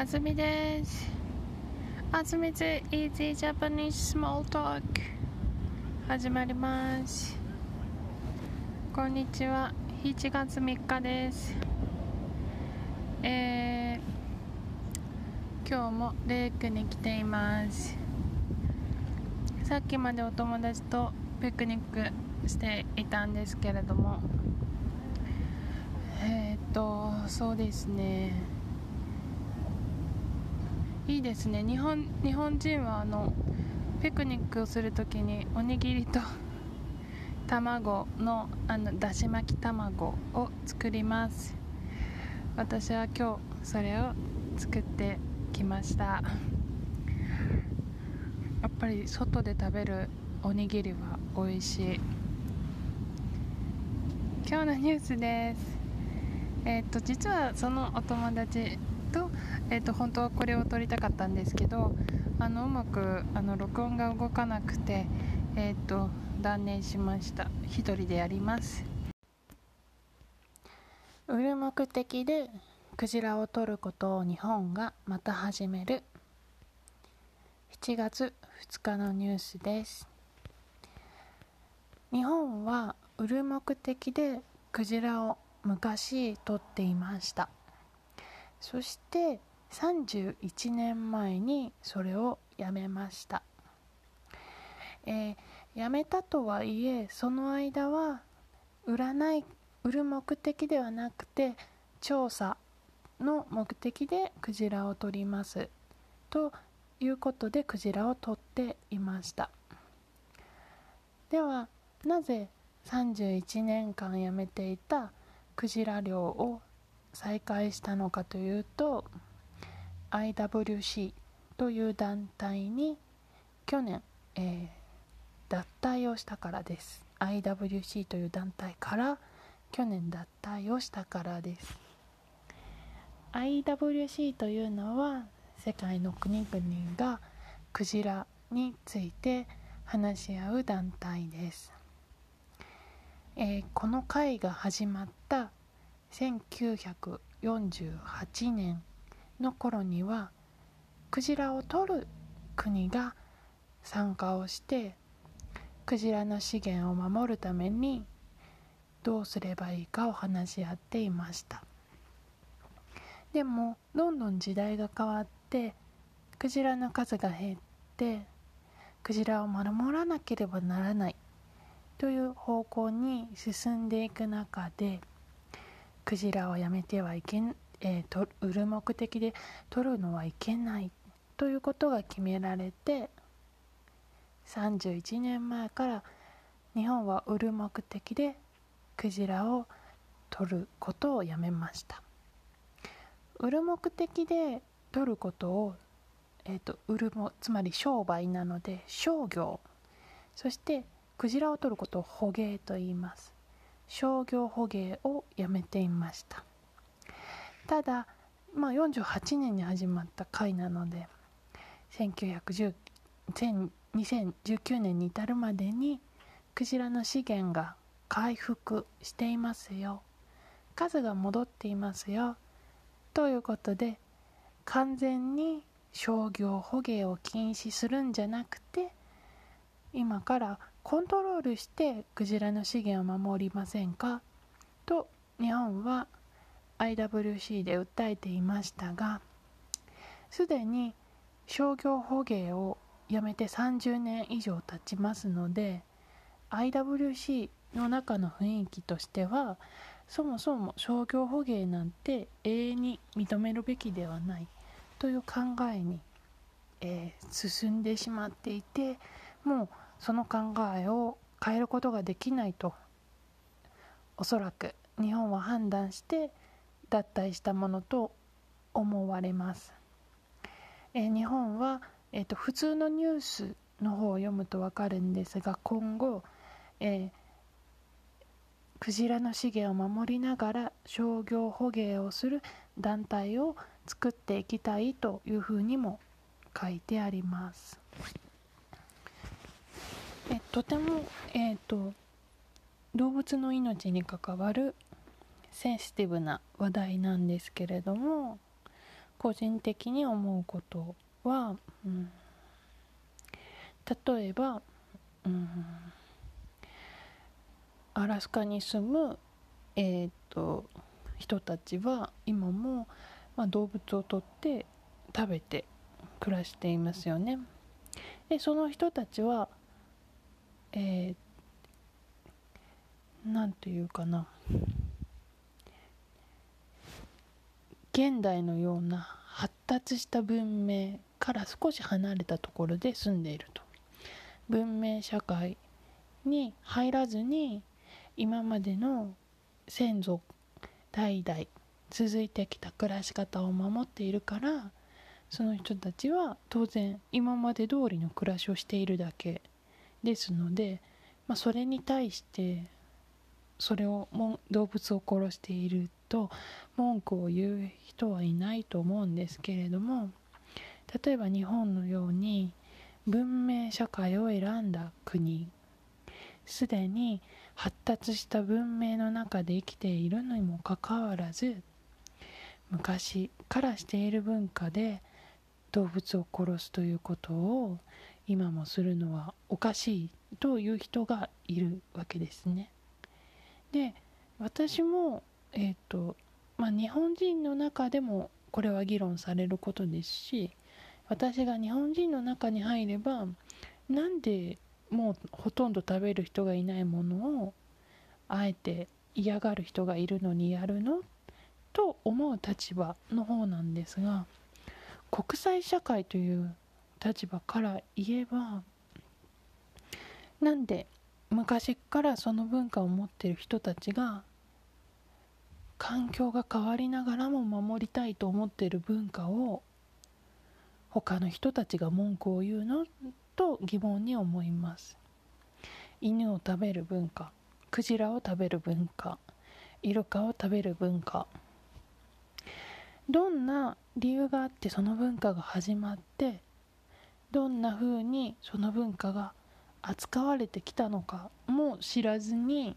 あずみですあずみず Easy Japanese Small Talk. 始まりますこんにちは7月3日ですえー、今日もレイクに来ていますさっきまでお友達とピクニックしていたんですけれどもえー、っとそうですねいいですね。日本日本人はあのピクニックをするときにおにぎりと 卵のあのだし巻き卵を作ります。私は今日それを作ってきました。やっぱり外で食べるおにぎりは美味しい。今日のニュースです。えっ、と実はそのお友達と,、えーと、本当はこれを撮りたかったんですけどあのうまくあの録音が動かなくて、えーと、断念しました。一人でやります。売る目的でクジラを取ることを日本がまた始める。7月2日のニュースです。日本は売る目的でクジラを昔取っていました。そして31年前にそれをやめました、えー、やめたとはいえその間は売らない売る目的ではなくて調査の目的でクジラを取ります。ということでクジラを取っていました。ではなぜ31年間やめていたクジラ漁を再開したのかというと IWC という団体に去年、えー、脱退をしたからです。IWC という団体から去年脱退をしたからです。IWC というのは世界の国々がクジラについて話し合う団体です、えー、この会が始まった1948年の頃にはクジラを取る国が参加をしてクジラの資源を守るためにどうすればいいかを話し合っていました。でもどんどん時代が変わってクジラの数が減ってクジラを守らなければならないという方向に進んでいく中でクジラをやめてはいけ、えー、と売る目的で取るのはいけないということが決められて31年前から日本は売る目的でクジラを取ることをやめました。売る目的で取ることを、えーと、売るもつまり商売なので商業そしてクジラを取ることを捕鯨と言います。商業捕鯨をやめていました。ただ、まあ、48年に始まった会なので1910 2019年に至るまでにクジラの資源が回復していますよ。数が戻っていますよ。ということで完全に商業捕鯨を禁止するんじゃなくて今からコントロールしてクジラの資源を守りませんか？と日本は IWC で訴えていましたがすでに商業捕鯨をやめて30年以上経ちますので IWC の中の雰囲気としてはそもそも商業捕鯨なんて永遠に認めるべきではないという考えに、えー、進んでしまっていてもうその考えを変えることができないとおそらく日本は判断して脱退したものと思われます、えー、日本は、えーと、普通のニュースの方を読むと分かるんですが今後、えー、クジラの資源を守りながら商業捕鯨をする団体を作っていきたいというふうにも書いてあります。えとても、えーと、動物の命に関わるセンシティブな話題なんですけれども個人的に思うことは、うん、例えば、うん、アラスカに住む、えーと、人たちは今も、まあ、動物をとって食べて暮らしていますよね。でその人たちは、えー、なんていうかな現代のような発達した文明から少し離れたところで住んでいると。文明社会に入らずに今までの先祖代々続いてきた暮らし方を守っているからその人たちは当然今まで通りの暮らしをしているだけですので、まあ、それに対してそれをも動物を殺していると文句を言う人はいないと思うんですけれども例えば日本のように文明社会を選んだ国すでに発達した文明の中で生きているのにもかかわらず昔からしている文化で動物を殺すということを今もするのはおかしいという人がいるわけですね。で私も、えーとまあ、日本人の中でもこれは議論されることですし私が日本人の中に入ればなんでもうほとんど食べる人がいないものをあえて嫌がる人がいるのにやるの？と思う立場の方なんですが国際社会という立場から言えばなんで昔からその文化を持っている人たちが環境が変わりながらも守りたいと思っている文化を他の人たちが文句を言うのと疑問に思います。犬を食べる文化クジラを食べる文化イルカを食べる文化。どんな理由があってその文化が始まってどんな風にその文化が扱われてきたのかも知らずに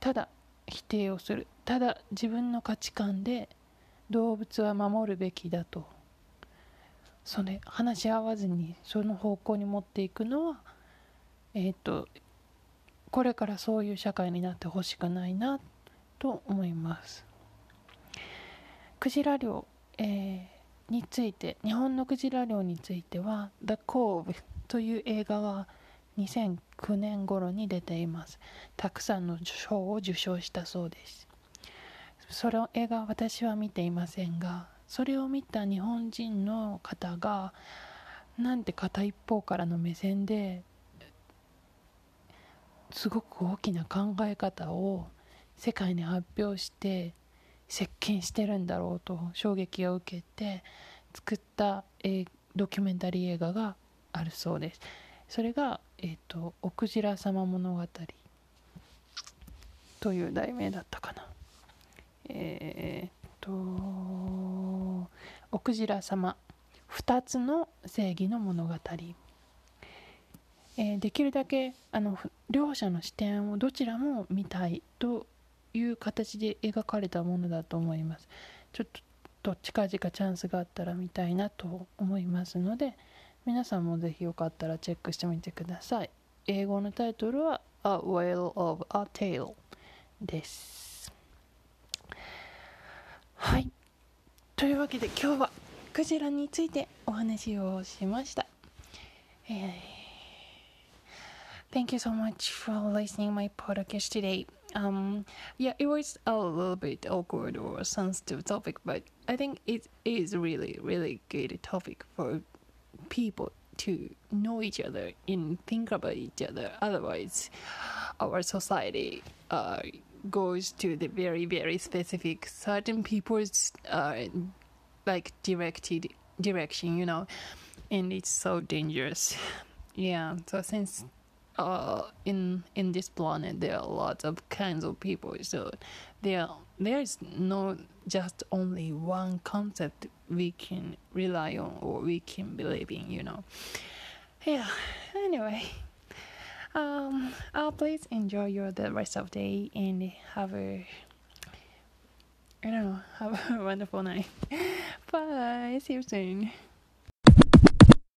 ただ否定をする。ただ自分の価値観で動物は守るべきだと。それ話し合わずにその方向に持っていくのはえっ、ー、とこれからそういう社会になってほしくないなと思います。クジラ漁、えー、について日本のクジラ漁については「The Cove」という映画が2009年頃に出ています。たくさんの賞を受賞したそうです。その映画私は見ていませんがそれを見た日本人の方がなんて片一方からの目線ですごく大きな考え方を世界に発表して接近してるんだろうと衝撃を受けて作った、ドキュメンタリー映画があるそうです。それが「えーと、おくじら様物語」という題名だったかな。えっ、ー、と「おくじら様。2つの正義の物語」えー、できるだけあの両者の視点をどちらも見たいという形で描かれたものだと思います。ちょっと近々チャンスがあったら見たいなと思いますので皆さんもぜひよかったらチェックしてみてください英語のタイトルは A Whale of a Tale ですはいというわけで今日はクジラについてお話をしました、えー Thank you so much for listening my podcast today. Um, yeah, it was a little bit awkward or sensitive topic, but I think it is really, really good topic for people to know each other and think about each other. Otherwise, our society uh, goes to the very, very specific certain people's uh, like directed direction, you know, and it's so dangerous. Yeah, so since uh, in in this planet there are lots of kinds of people so there there is no just only one concept we can rely on or we can believe in you know yeah anyway um uh, please enjoy your the rest of the day and have a I don't know. Have a wonderful night. Bye. See you soon.